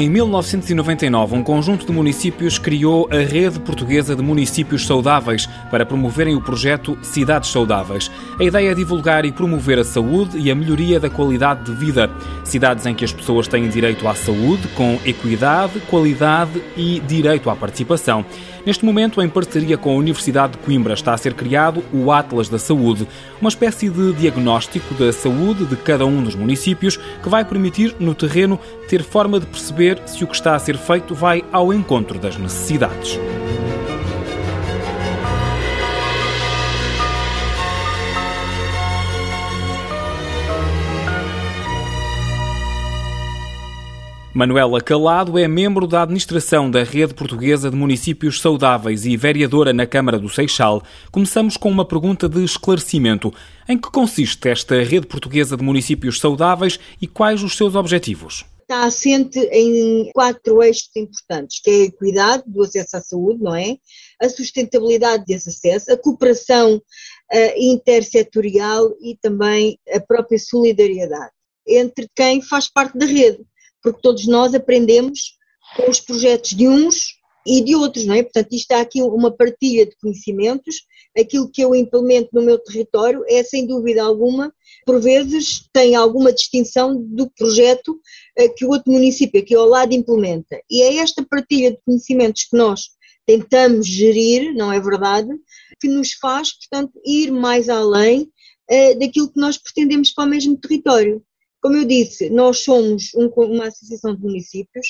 Em 1999, um conjunto de municípios criou a Rede Portuguesa de Municípios Saudáveis para promoverem o projeto Cidades Saudáveis. A ideia é divulgar e promover a saúde e a melhoria da qualidade de vida. Cidades em que as pessoas têm direito à saúde, com equidade, qualidade e direito à participação. Neste momento, em parceria com a Universidade de Coimbra, está a ser criado o Atlas da Saúde, uma espécie de diagnóstico da saúde de cada um dos municípios que vai permitir, no terreno, ter forma de perceber se o que está a ser feito vai ao encontro das necessidades. Manuela Calado é membro da administração da Rede Portuguesa de Municípios Saudáveis e vereadora na Câmara do Seixal. Começamos com uma pergunta de esclarecimento. Em que consiste esta Rede Portuguesa de Municípios Saudáveis e quais os seus objetivos? Está assente em quatro eixos importantes, que é a equidade do acesso à saúde, não é? A sustentabilidade desse acesso, a cooperação uh, intersetorial e também a própria solidariedade entre quem faz parte da rede porque todos nós aprendemos com os projetos de uns e de outros, não é? Portanto, isto há aqui uma partilha de conhecimentos, aquilo que eu implemento no meu território é, sem dúvida alguma, por vezes tem alguma distinção do projeto eh, que o outro município aqui ao lado implementa. E é esta partilha de conhecimentos que nós tentamos gerir, não é verdade, que nos faz, portanto, ir mais além eh, daquilo que nós pretendemos para o mesmo território. Como eu disse, nós somos um, uma associação de municípios.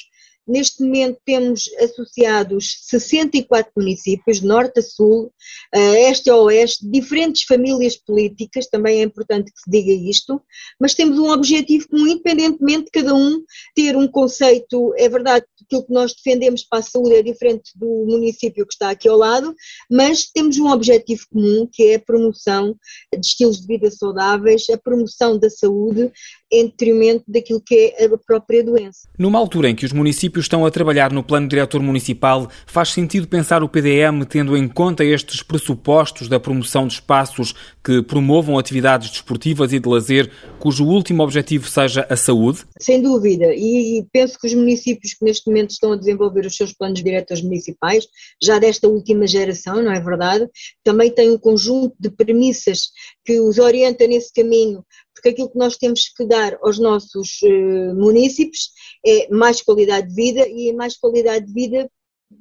Neste momento temos associados 64 municípios, norte a sul, este a oeste, diferentes famílias políticas, também é importante que se diga isto, mas temos um objetivo comum, independentemente de cada um ter um conceito, é verdade, aquilo que nós defendemos para a saúde é diferente do município que está aqui ao lado, mas temos um objetivo comum que é a promoção de estilos de vida saudáveis, a promoção da saúde em detrimento daquilo que é a própria doença. Numa altura em que os municípios estão a trabalhar no plano diretor municipal, faz sentido pensar o PDM tendo em conta estes pressupostos da promoção de espaços que promovam atividades desportivas e de lazer, cujo último objetivo seja a saúde? Sem dúvida, e penso que os municípios que neste momento estão a desenvolver os seus planos diretores municipais, já desta última geração, não é verdade? Também têm um conjunto de premissas que os orienta nesse caminho porque aquilo que nós temos que dar aos nossos municípios é mais qualidade de vida e mais qualidade de vida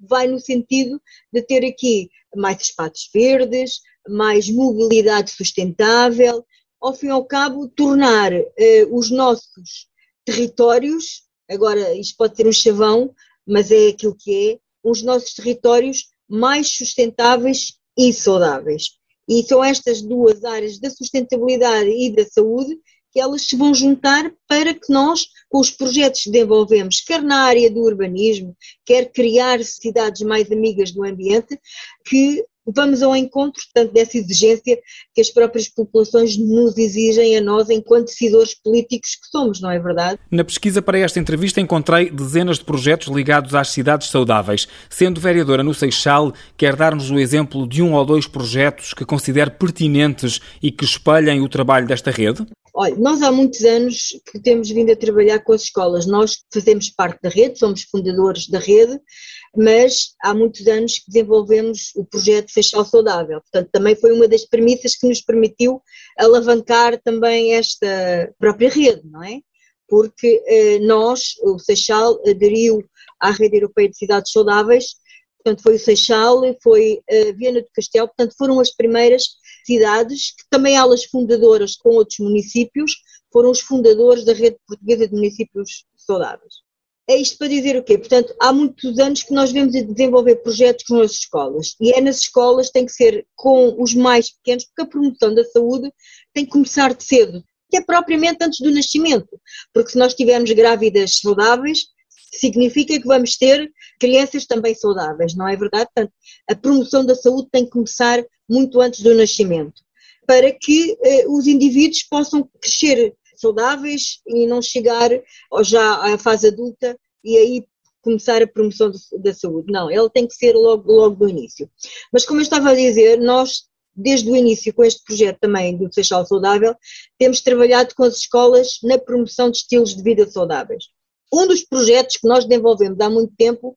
vai no sentido de ter aqui mais espaços verdes, mais mobilidade sustentável, ao fim e ao cabo tornar uh, os nossos territórios, agora isto pode ter um chavão, mas é aquilo que é, os nossos territórios mais sustentáveis e saudáveis. E são estas duas áreas da sustentabilidade e da saúde que elas se vão juntar para que nós, com os projetos que desenvolvemos, quer na área do urbanismo, quer criar cidades mais amigas do ambiente, que vamos ao encontro, portanto, dessa exigência que as próprias populações nos exigem a nós enquanto decisores políticos que somos, não é verdade? Na pesquisa para esta entrevista encontrei dezenas de projetos ligados às cidades saudáveis. Sendo vereadora no Seixal, quer dar-nos o exemplo de um ou dois projetos que considere pertinentes e que espelhem o trabalho desta rede? Olha, nós há muitos anos que temos vindo a trabalhar com as escolas. Nós fazemos parte da rede, somos fundadores da rede, mas há muitos anos que desenvolvemos o projeto Seixal Saudável. Portanto, também foi uma das premissas que nos permitiu alavancar também esta própria rede, não é? Porque eh, nós, o Seixal, aderiu à Rede Europeia de Cidades Saudáveis, portanto foi o Seixal, foi a Viana do Castelo, portanto foram as primeiras cidades que também elas fundadoras com outros municípios, foram os fundadores da Rede Portuguesa de Municípios Saudáveis. É isto para dizer o quê? Portanto, há muitos anos que nós vemos desenvolver projetos com as escolas e é nas escolas, tem que ser com os mais pequenos, porque a promoção da saúde tem que começar de cedo, até propriamente antes do nascimento, porque se nós tivermos grávidas saudáveis, significa que vamos ter crianças também saudáveis, não é verdade? Portanto, a promoção da saúde tem que começar muito antes do nascimento, para que eh, os indivíduos possam crescer saudáveis e não chegar já à fase adulta e aí começar a promoção da saúde. Não, ele tem que ser logo, logo do início. Mas como eu estava a dizer, nós desde o início com este projeto também do Seixal Saudável, temos trabalhado com as escolas na promoção de estilos de vida saudáveis. Um dos projetos que nós desenvolvemos há muito tempo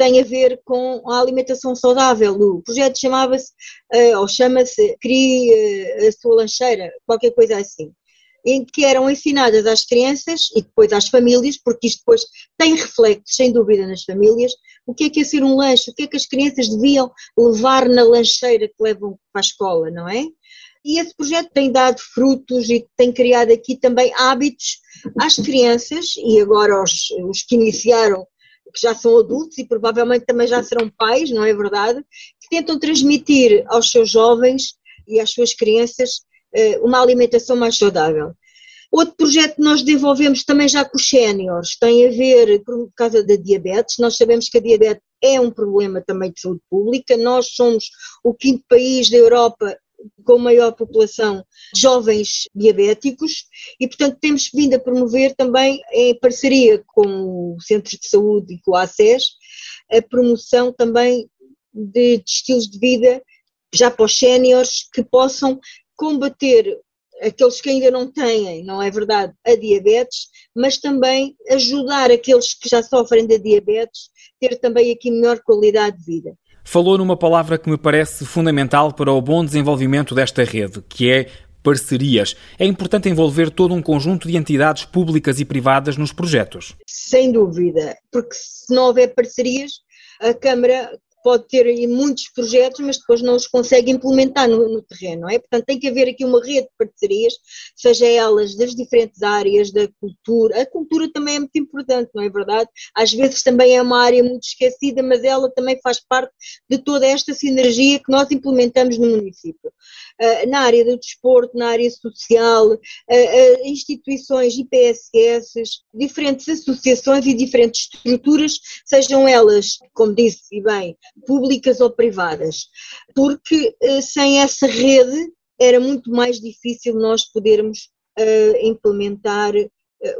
tem a ver com a alimentação saudável. O projeto chamava-se, uh, ou chama-se Crie uh, a sua lancheira, qualquer coisa assim em que eram ensinadas às crianças e depois às famílias, porque isto depois tem reflexos, sem dúvida, nas famílias, o que é que é ser um lanche, o que é que as crianças deviam levar na lancheira que levam para a escola, não é? E esse projeto tem dado frutos e tem criado aqui também hábitos às crianças e agora os, os que iniciaram, que já são adultos e provavelmente também já serão pais, não é verdade? Que tentam transmitir aos seus jovens e às suas crianças eh, uma alimentação mais saudável. Outro projeto que nós desenvolvemos também já com os séniores tem a ver por causa da diabetes. Nós sabemos que a diabetes é um problema também de saúde pública. Nós somos o quinto país da Europa com maior população de jovens diabéticos e, portanto, temos vindo a promover também, em parceria com o Centro de Saúde e com a ACES, a promoção também de, de estilos de vida já para os séniores que possam combater aqueles que ainda não têm, não é verdade, a diabetes, mas também ajudar aqueles que já sofrem da diabetes ter também aqui melhor qualidade de vida. Falou numa palavra que me parece fundamental para o bom desenvolvimento desta rede, que é parcerias. É importante envolver todo um conjunto de entidades públicas e privadas nos projetos. Sem dúvida, porque se não houver parcerias, a Câmara pode ter muitos projetos, mas depois não os consegue implementar no, no, terreno, não é? Portanto, tem que haver aqui uma rede de parcerias, seja elas das diferentes áreas da cultura. A cultura também é muito importante, não é verdade? Às vezes também é uma área muito esquecida, mas ela também faz parte de toda esta sinergia que nós implementamos no município. Uh, na área do desporto, na área social, uh, uh, instituições, IPSS, diferentes associações e diferentes estruturas, sejam elas, como disse e bem, públicas ou privadas, porque eh, sem essa rede era muito mais difícil nós podermos uh, implementar uh,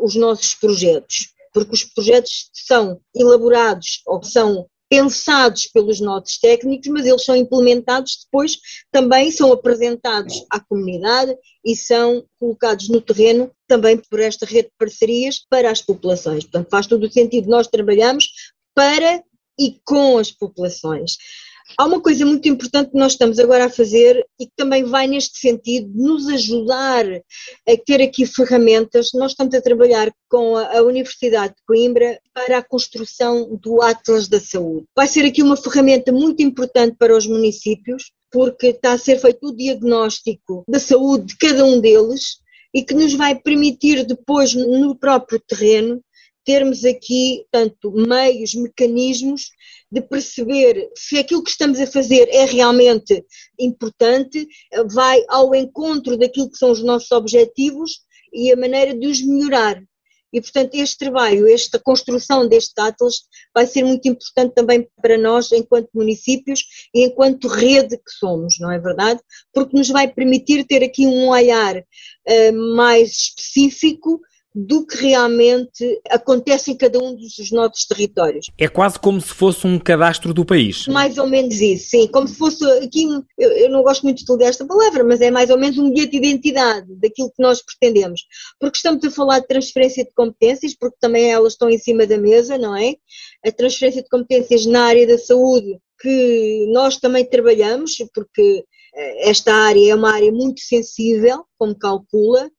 os nossos projetos, porque os projetos são elaborados ou são pensados pelos nossos técnicos, mas eles são implementados depois, também são apresentados à comunidade e são colocados no terreno também por esta rede de parcerias para as populações. Portanto, faz todo o sentido nós trabalhamos para e com as populações. Há uma coisa muito importante que nós estamos agora a fazer e que também vai neste sentido nos ajudar a ter aqui ferramentas. Nós estamos a trabalhar com a Universidade de Coimbra para a construção do Atlas da Saúde. Vai ser aqui uma ferramenta muito importante para os municípios, porque está a ser feito o diagnóstico da saúde de cada um deles e que nos vai permitir depois, no próprio terreno, termos aqui, tanto meios, mecanismos de perceber se aquilo que estamos a fazer é realmente importante, vai ao encontro daquilo que são os nossos objetivos e a maneira de os melhorar. E, portanto, este trabalho, esta construção deste Atlas vai ser muito importante também para nós, enquanto municípios e enquanto rede que somos, não é verdade? Porque nos vai permitir ter aqui um olhar uh, mais específico do que realmente acontece em cada um dos nossos territórios. É quase como se fosse um cadastro do país. Mais ou menos isso, sim. Como se fosse aqui, eu, eu não gosto muito de utilizar esta palavra, mas é mais ou menos um bilhete de identidade daquilo que nós pretendemos. Porque estamos a falar de transferência de competências, porque também elas estão em cima da mesa, não é? A transferência de competências na área da saúde, que nós também trabalhamos, porque eh, esta área é uma área muito sensível, como calcula,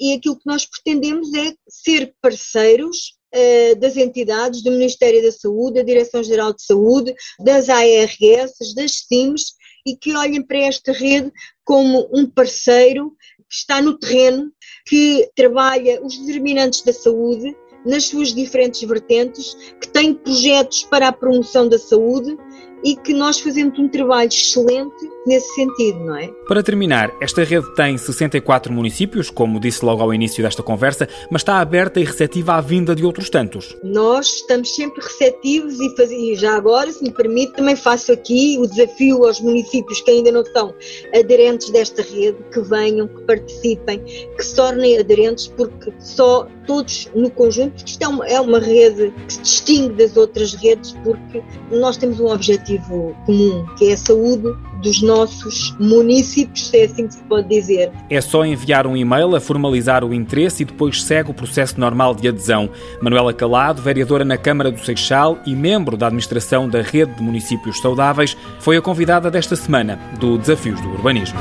e aquilo que nós pretendemos é ser parceiros uh, das entidades, do Ministério da Saúde, da Direção-Geral de Saúde, das ARS, das CIMs, e que olhem para esta rede como um parceiro que está no terreno, que trabalha os determinantes da saúde nas suas diferentes vertentes, que tem projetos para a promoção da saúde e que nós fazemos um trabalho excelente nesse sentido, não é? Para terminar, esta rede tem 64 municípios, como disse logo ao início desta conversa, mas está aberta e receptiva à vinda de outros tantos. Nós estamos sempre receptivos e, faz... e já agora, se me permite, também faço aqui o desafio aos municípios que ainda não são aderentes desta rede, que venham, que participem, que se tornem aderentes, porque só todos no conjunto, isto é uma, é uma rede que se distingue das outras redes, porque nós temos um objetivo objetivo comum, que é a saúde dos nossos municípios, se é assim que se pode dizer. É só enviar um e-mail a formalizar o interesse e depois segue o processo normal de adesão. Manuela Calado, vereadora na Câmara do Seixal e membro da administração da Rede de Municípios Saudáveis, foi a convidada desta semana do Desafios do Urbanismo.